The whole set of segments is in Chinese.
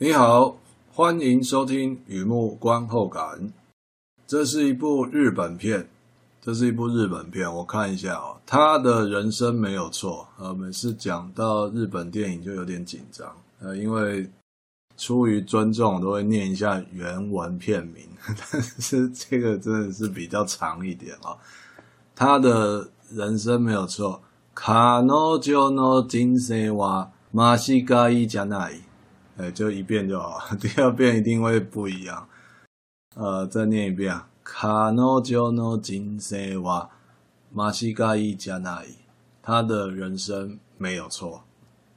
你好，欢迎收听《雨幕观后感》。这是一部日本片，这是一部日本片。我看一下哦，他的人生没有错。呃，每次讲到日本电影就有点紧张，呃，因为出于尊重，都会念一下原文片名。但是这个真的是比较长一点哦。他的人生没有错。彼女の人生は间违いじゃない。 哎，就一遍就好，第二遍一定会不一样。呃，再念一遍。彼女の人生は间违いじゃない。他的人生没有错。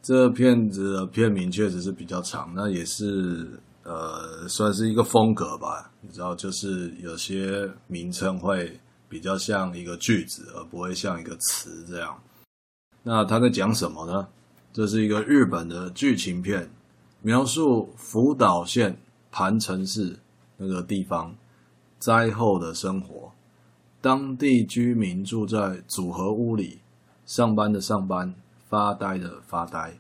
这片子的片名确实是比较长，那也是呃，算是一个风格吧。你知道，就是有些名称会比较像一个句子，而不会像一个词这样。那他在讲什么呢？这是一个日本的剧情片。 描述福岛县磐城市那个地方灾后的生活，当地居民住在组合屋里，上班的上班，发呆的发呆，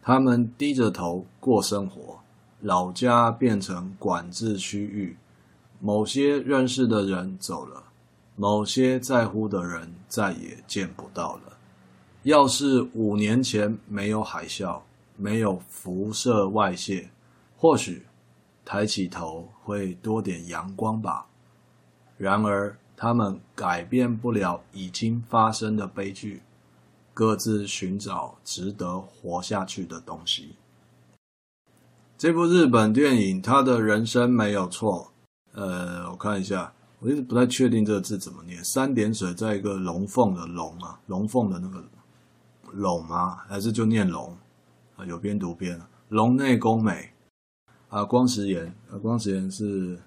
他们低着头过生活。老家变成管制区域，某些认识的人走了，某些在乎的人再也见不到了。要是五年前没有海啸。没有辐射外泄，或许抬起头会多点阳光吧。然而，他们改变不了已经发生的悲剧，各自寻找值得活下去的东西。这部日本电影，他的人生没有错。呃，我看一下，我一直不太确定这个字怎么念。三点水在一个龙凤的龙啊，龙凤的那个龙吗？还是就念龙？啊，有边读边，啊，龙内功美。啊，光石岩啊，光石岩是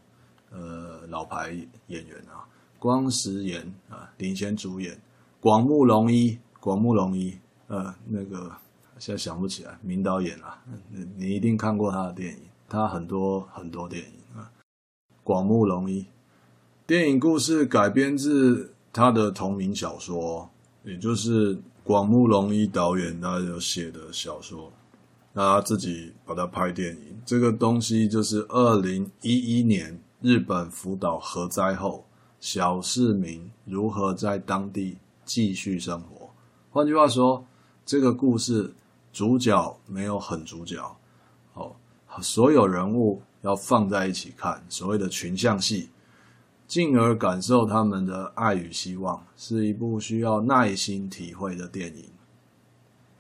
呃老牌演员啊，光石岩啊领衔主演，广木隆一，广木隆一，呃那个现在想不起来，名导演啊，你一定看过他的电影，他很多很多电影啊，广木隆一，电影故事改编自他的同名小说，也就是广木隆一导演他有写的小说。那他自己把它拍电影，这个东西就是二零一一年日本福岛核灾后，小市民如何在当地继续生活。换句话说，这个故事主角没有很主角，哦，所有人物要放在一起看，所谓的群像戏，进而感受他们的爱与希望，是一部需要耐心体会的电影。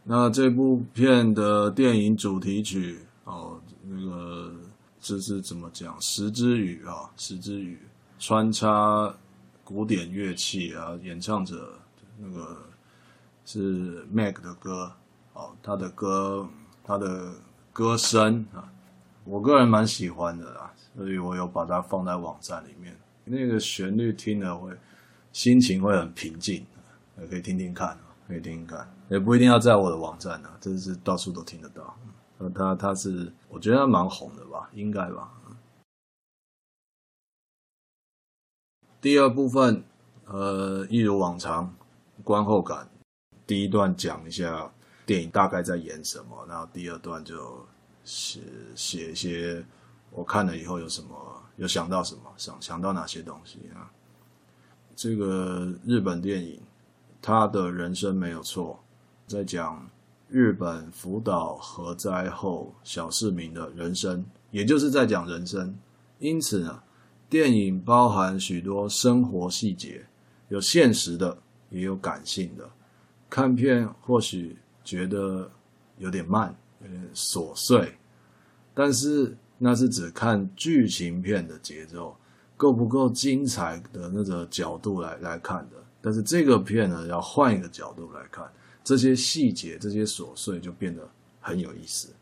那这部片的电影主题曲哦，那个这是怎么讲？石之语啊，石之语穿插古典乐器啊，演唱者那个是 Mac 的歌哦，他的歌，他的歌声啊，我个人蛮喜欢的啦，所以我有把它放在网站里面。那个旋律听了会心情会很平静，也可以听听看。可以听听看，也不一定要在我的网站呢、啊，真是到处都听得到。他他是，我觉得他蛮红的吧，应该吧。第二部分，呃，一如往常，观后感。第一段讲一下电影大概在演什么，然后第二段就写写一些我看了以后有什么，有想到什么，想想到哪些东西啊。这个日本电影。他的人生没有错，在讲日本福岛核灾后小市民的人生，也就是在讲人生。因此呢，电影包含许多生活细节，有现实的，也有感性的。看片或许觉得有点慢，有点琐碎，但是那是只看剧情片的节奏够不够精彩的那个角度来来看的。但是这个片呢，要换一个角度来看，这些细节、这些琐碎就变得很有意思。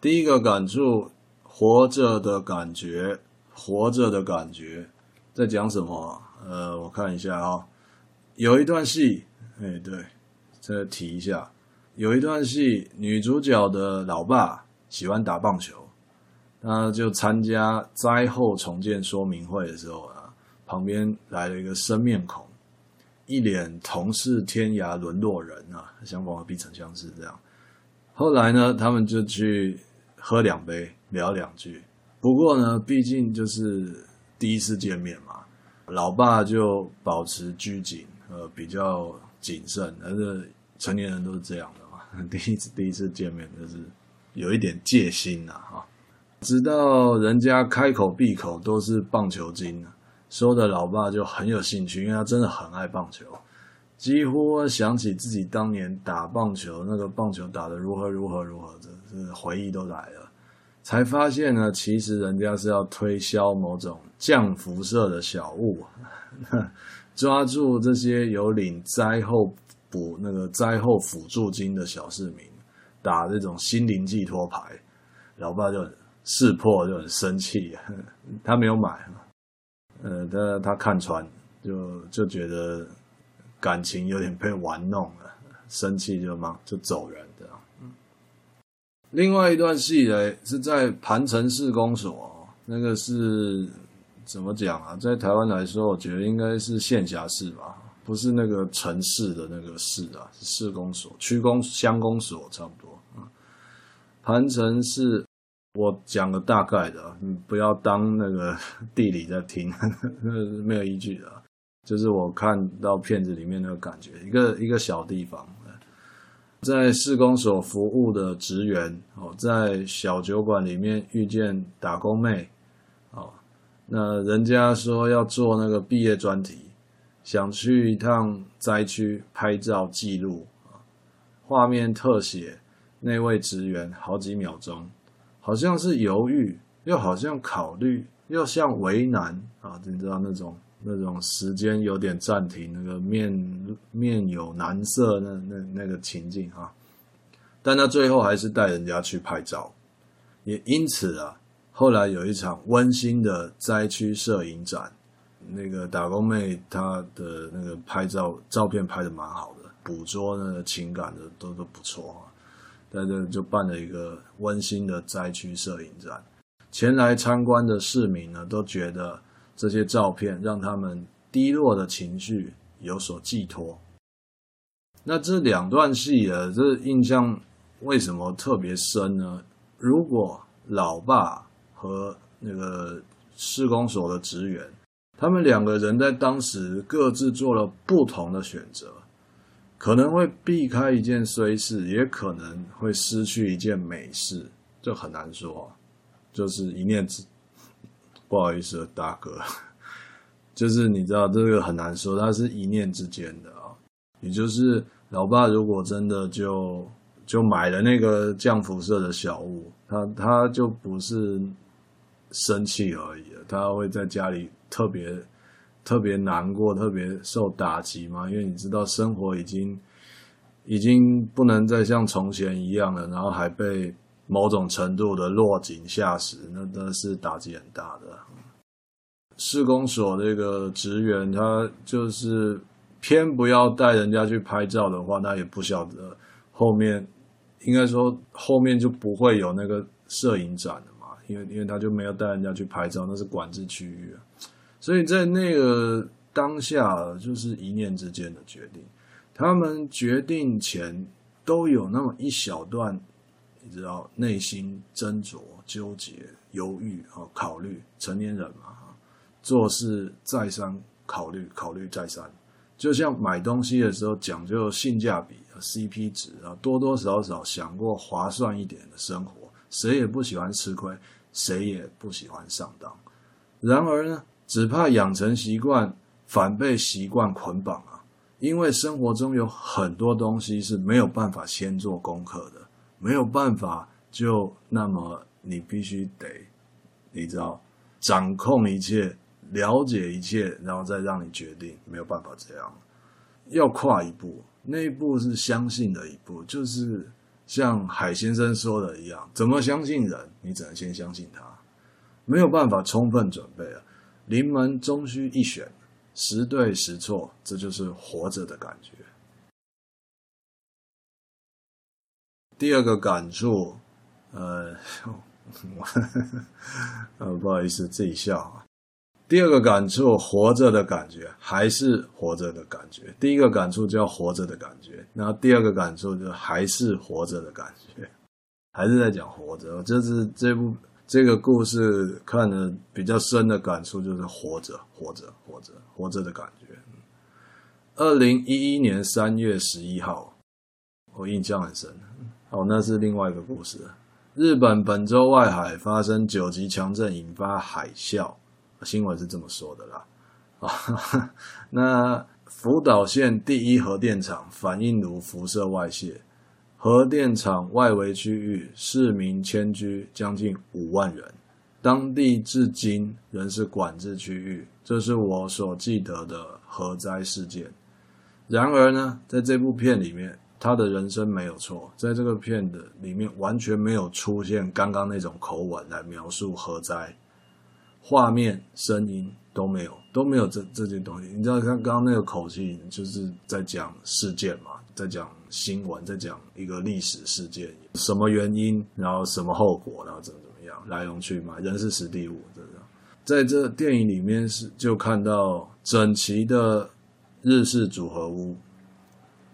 第一个感触，活着的感觉，活着的感觉，在讲什么？呃，我看一下啊、哦，有一段戏，哎，对，再提一下，有一段戏，女主角的老爸喜欢打棒球，他就参加灾后重建说明会的时候啊。旁边来了一个生面孔，一脸同是天涯沦落人啊，相逢何必曾相识这样。后来呢，他们就去喝两杯，聊两句。不过呢，毕竟就是第一次见面嘛，老爸就保持拘谨，呃，比较谨慎。但是成年人都是这样的嘛，第一次第一次见面就是有一点戒心呐，哈。直到人家开口闭口都是棒球经，说的老爸就很有兴趣，因为他真的很爱棒球，几乎想起自己当年打棒球，那个棒球打得如何如何如何的，这回忆都来了。才发现呢，其实人家是要推销某种降辐射的小物，抓住这些有领灾后补那个灾后辅助金的小市民，打这种心灵寄托牌，老爸就。识破就很生气，他没有买，呃，他他看穿，就就觉得感情有点被玩弄了，生气就忙就走人的。另外一段戏呢，是在盘城市公所，那个是怎么讲啊？在台湾来说，我觉得应该是县辖市吧，不是那个城市的那个市啊，是市公所、区公、乡公所差不多。盘城市。我讲个大概的，你不要当那个地理在听，那是没有依据的。就是我看到片子里面那个感觉，一个一个小地方，在市公所服务的职员哦，在小酒馆里面遇见打工妹哦，那人家说要做那个毕业专题，想去一趟灾区拍照记录啊，画面特写那位职员好几秒钟。好像是犹豫，又好像考虑，又像为难啊！你知道那种那种时间有点暂停，那个面面有难色，那那那个情境啊。但他最后还是带人家去拍照，也因此啊，后来有一场温馨的灾区摄影展，那个打工妹她的那个拍照照片拍得蛮好的，捕捉那个情感的都都不错啊。在这就办了一个温馨的灾区摄影展，前来参观的市民呢，都觉得这些照片让他们低落的情绪有所寄托。那这两段戏啊，这印象为什么特别深呢？如果老爸和那个市公所的职员，他们两个人在当时各自做了不同的选择。可能会避开一件衰事，也可能会失去一件美事，这很难说。就是一念之，不好意思，大哥，就是你知道这个很难说，它是一念之间的啊。也就是老爸如果真的就就买了那个降辐射的小物，他他就不是生气而已了，他会在家里特别。特别难过，特别受打击嘛，因为你知道生活已经已经不能再像从前一样了，然后还被某种程度的落井下石，那真的是打击很大的。市公所这个职员，他就是偏不要带人家去拍照的话，那也不晓得后面应该说后面就不会有那个摄影展了嘛，因为因为他就没有带人家去拍照，那是管制区域。所以在那个当下，就是一念之间的决定。他们决定前都有那么一小段，你知道，内心斟酌、纠结、犹豫啊，考虑。成年人嘛，做事再三考虑，考虑再三。就像买东西的时候讲究性价比、CP 值啊，多多少少想过划算一点的生活。谁也不喜欢吃亏，谁也不喜欢上当。然而呢？只怕养成习惯，反被习惯捆绑啊！因为生活中有很多东西是没有办法先做功课的，没有办法就那么你必须得，你知道，掌控一切，了解一切，然后再让你决定，没有办法这样。要跨一步，那一步是相信的一步，就是像海先生说的一样，怎么相信人？你只能先相信他，没有办法充分准备啊。临门终须一选，时对时错，这就是活着的感觉。第二个感触，呃，呃，不好意思，自己笑啊。第二个感触，活着的感觉还是活着的感觉。第一个感触叫活着的感觉，然后第二个感触就还是活着的感觉，还是在讲活着。这是这部这个故事看的比较深的感触，就是活着，活着，活着，活着的感觉。二零一一年三月十一号，我印象很深。哦，那是另外一个故事。日本本州外海发生九级强震，引发海啸。新闻是这么说的啦，啊，那福岛县第一核电厂反应炉辐射外泄，核电厂外围区域市民迁居将近五万人，当地至今仍是管制区域，这是我所记得的核灾事件。然而呢，在这部片里面，他的人生没有错，在这个片的里面完全没有出现刚刚那种口吻来描述核灾。画面、声音都没有，都没有这这些东西。你知道，他刚刚那个口气，就是在讲事件嘛，在讲新闻，在讲一个历史事件，什么原因，然后什么后果，然后怎么怎么样，来龙去脉，人事时地物，这样。在这电影里面是就看到整齐的日式组合屋，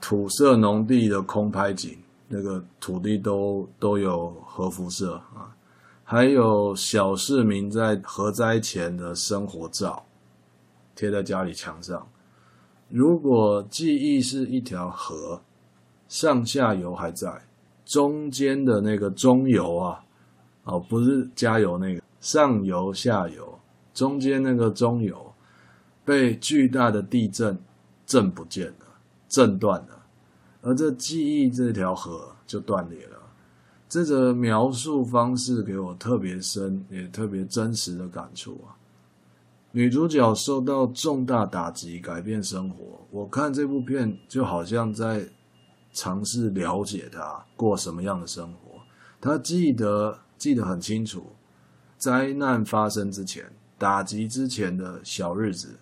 土色农地的空拍景，那个土地都都有核辐射啊。还有小市民在核灾前的生活照，贴在家里墙上。如果记忆是一条河，上下游还在，中间的那个中游啊，哦，不是加油那个，上游下游，中间那个中游被巨大的地震震不见了，震断了，而这记忆这条河就断裂了。这个描述方式给我特别深，也特别真实的感触啊！女主角受到重大打击，改变生活。我看这部片就好像在尝试了解她过什么样的生活。她记得记得很清楚，灾难发生之前、打击之前的小日子，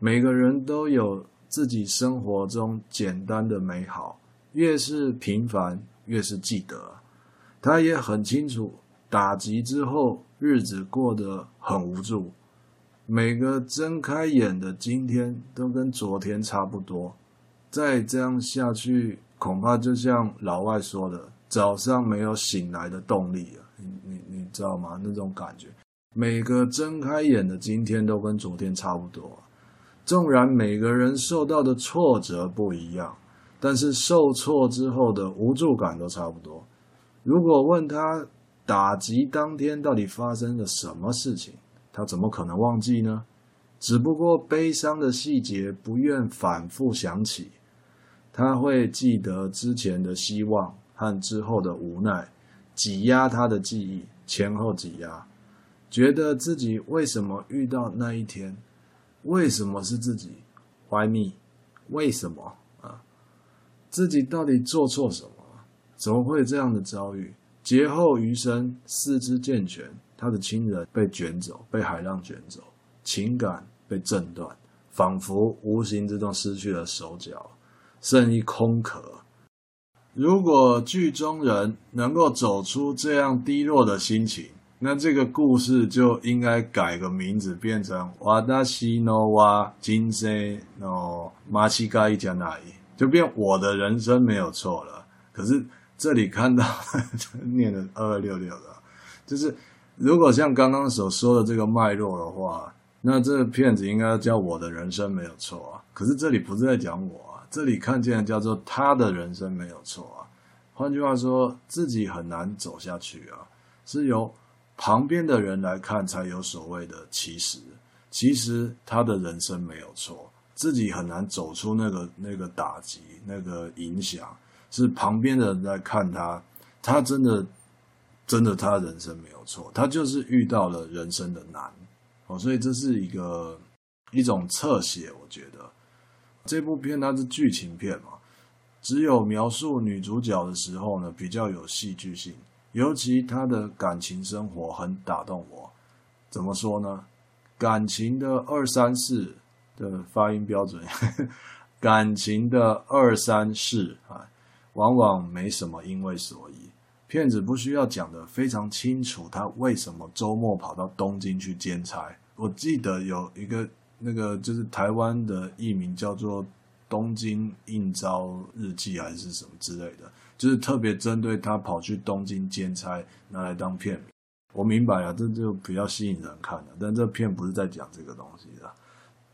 每个人都有自己生活中简单的美好，越是平凡，越是记得。她也很清楚，打击之后日子过得很无助，每个睁开眼的今天都跟昨天差不多。再这样下去，恐怕就像老外说的，早上没有醒来的动力了。你你你知道吗？那种感觉，每个睁开眼的今天都跟昨天差不多。纵然每个人受到的挫折不一样，但是受挫之后的无助感都差不多。如果问他打击当天到底发生了什么事情，他怎么可能忘记呢？只不过悲伤的细节不愿反复想起，他会记得之前的希望和之后的无奈，挤压他的记忆，前后挤压，觉得自己为什么遇到那一天，为什么是自己？Why me？为什么啊？自己到底做错什么？怎么会这样的遭遇？劫后余生，四肢健全，他的亲人被卷走，被海浪卷走，情感被震断，仿佛无形之中失去了手脚，剩一空壳。如果剧中人能够走出这样低落的心情，那这个故事就应该改个名字，变成“わたしのは人生の间违いじゃない”，就变我的人生没有错了。可是。这里看到念的二二六六的，就是 如果像刚刚所说的这个脉络的话，那这个片子应该叫我的人生没有错啊。可是这里不是在讲我啊，这里看见的叫做他的人生没有错啊。换句话说，自己很难走下去啊，是由旁边的人来看才有所谓的其实，其实他的人生没有错，自己很难走出那个那个打击那个影响。是旁边的人在看他，他真的，真的，他人生没有错，他就是遇到了人生的难，哦，所以这是一个一种侧写。我觉得这部片它是剧情片嘛，只有描述女主角的时候呢，比较有戏剧性，尤其她的感情生活很打动我。怎么说呢？感情的二三事的发音标准，感情的二三事啊。往往没什么因为所以，骗子不需要讲得非常清楚，他为什么周末跑到东京去兼差，我记得有一个那个就是台湾的艺名叫做《东京应召日记》还是什么之类的，就是特别针对他跑去东京兼差拿来当片名。我明白了，这就比较吸引人看了，但这片不是在讲这个东西的。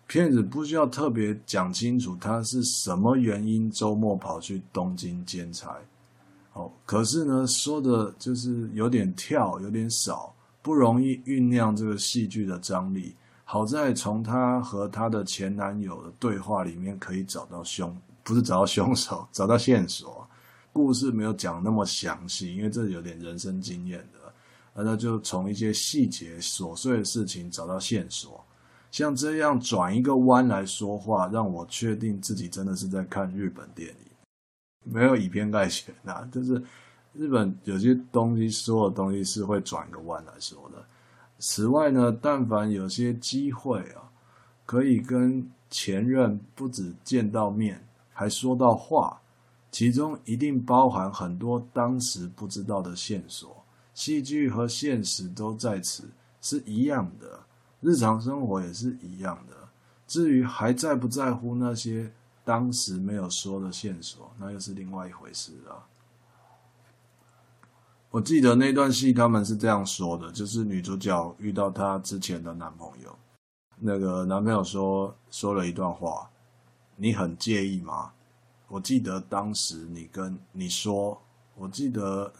片子不需要特别讲清楚他是什么原因周末跑去东京兼差，哦，可是呢，说的就是有点跳，有点少，不容易酝酿这个戏剧的张力。好在从她和她的前男友的对话里面可以找到凶，不是找到凶手，找到线索。故事没有讲那么详细，因为这有点人生经验的，那就从一些细节琐碎的事情找到线索。像这样转一个弯来说话，让我确定自己真的是在看日本电影，没有以偏概全啊。就是日本有些东西说的东西是会转个弯来说的。此外呢，但凡有些机会啊，可以跟前任不止见到面，还说到话，其中一定包含很多当时不知道的线索。戏剧和现实都在此，是一样的。日常生活也是一样的。至于还在不在乎那些当时没有说的线索，那又是另外一回事了。我记得那段戏他们是这样说的，就是女主角遇到她之前的男朋友，那个男朋友说说了一段话：“你很介意吗？”我记得当时你跟你说，我记得，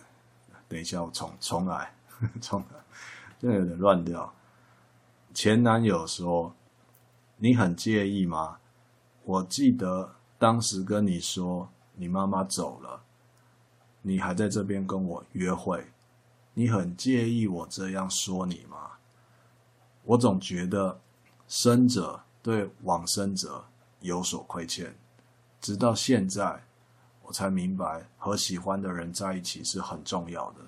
等一下我重重来，重来，这有点乱掉。前男友说：“你很介意吗？”我记得当时跟你说，你妈妈走了，你还在这边跟我约会，你很介意我这样说你吗？我总觉得生者对往生者有所亏欠，直到现在我才明白和喜欢的人在一起是很重要的。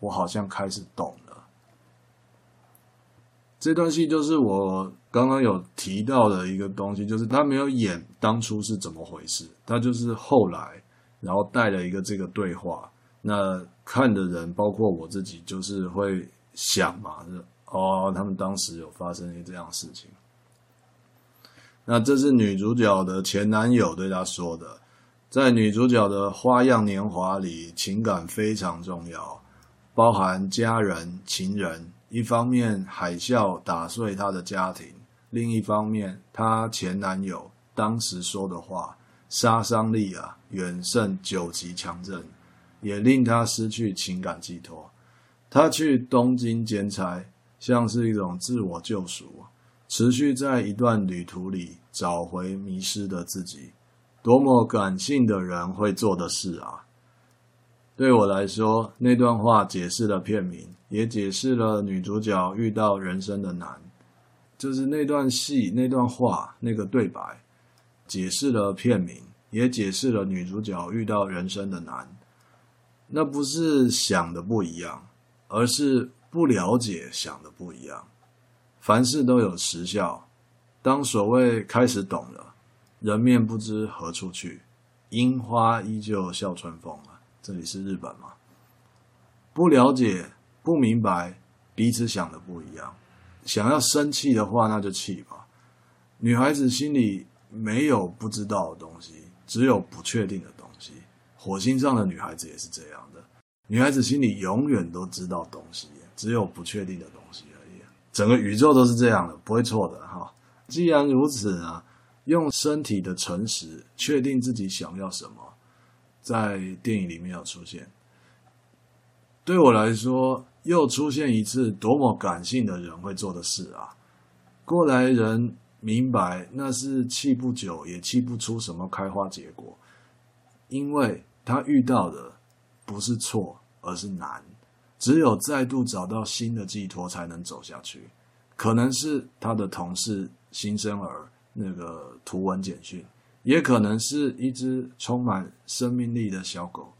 我好像开始懂。这段戏就是我刚刚有提到的一个东西，就是他没有演当初是怎么回事，他就是后来，然后带了一个这个对话，那看的人包括我自己，就是会想嘛，就哦，他们当时有发生一这样的事情。那这是女主角的前男友对她说的，在女主角的花样年华里，情感非常重要，包含家人、情人。一方面海啸打碎她的家庭，另一方面她前男友当时说的话杀伤力啊远胜九级强震，也令她失去情感寄托。她去东京剪彩，像是一种自我救赎，持续在一段旅途里找回迷失的自己。多么感性的人会做的事啊！对我来说，那段话解释了片名，也解释了女主角遇到人生的难。就是那段戏、那段话、那个对白，解释了片名，也解释了女主角遇到人生的难。那不是想的不一样，而是不了解想的不一样。凡事都有时效，当所谓开始懂了，人面不知何处去，樱花依旧笑春风啊。这里是日本吗？不了解、不明白，彼此想的不一样。想要生气的话，那就气吧。女孩子心里没有不知道的东西，只有不确定的东西。火星上的女孩子也是这样的。女孩子心里永远都知道东西，只有不确定的东西而已。整个宇宙都是这样的，不会错的哈。既然如此呢，用身体的诚实确定自己想要什么。在电影里面有出现，对我来说又出现一次多么感性的人会做的事啊！过来人明白那是气不久也气不出什么开花结果，因为他遇到的不是错，而是难，只有再度找到新的寄托才能走下去。可能是他的同事新生儿那个图文简讯。也可能是一只充满生命力的小狗，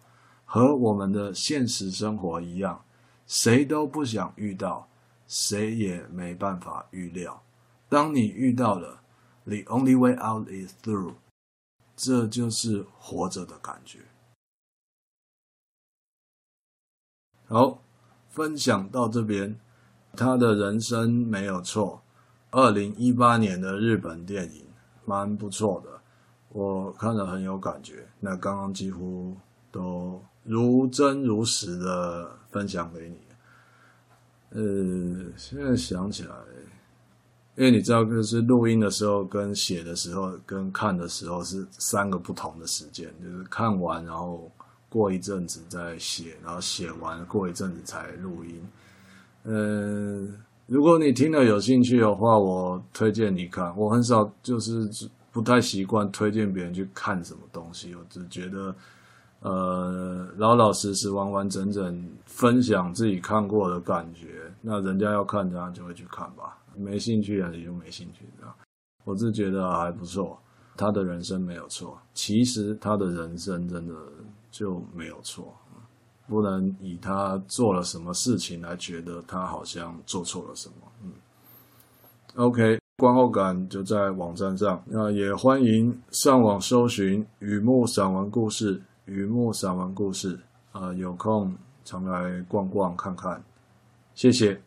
和我们的现实生活一样，谁都不想遇到，谁也没办法预料。当你遇到了，the only way out is through，这就是活着的感觉。好，分享到这边，他的人生没有错，二零一八年的日本电影，蛮不错的，我看了很有感觉。那刚刚几乎都如真如实的分享给你。呃，现在想起来，因为你知道，就是录音的时候、跟写的时候、跟看的时候是三个不同的时间，就是看完然后过一阵子再写，然后写完过一阵子才录音。嗯、呃，如果你听了有兴趣的话，我推荐你看。我很少就是不太习惯推荐别人去看什么东西，我只觉得。呃，老老实实、完完整整分享自己看过的感觉，那人家要看，这样就会去看吧。没兴趣啊，也就没兴趣。这样，我是觉得还不错。他的人生没有错，其实他的人生真的就没有错，不能以他做了什么事情来觉得他好像做错了什么。嗯，OK，观后感就在网站上，那也欢迎上网搜寻雨墨散文故事。雨墨散文故事，啊、呃，有空常来逛逛看看，谢谢。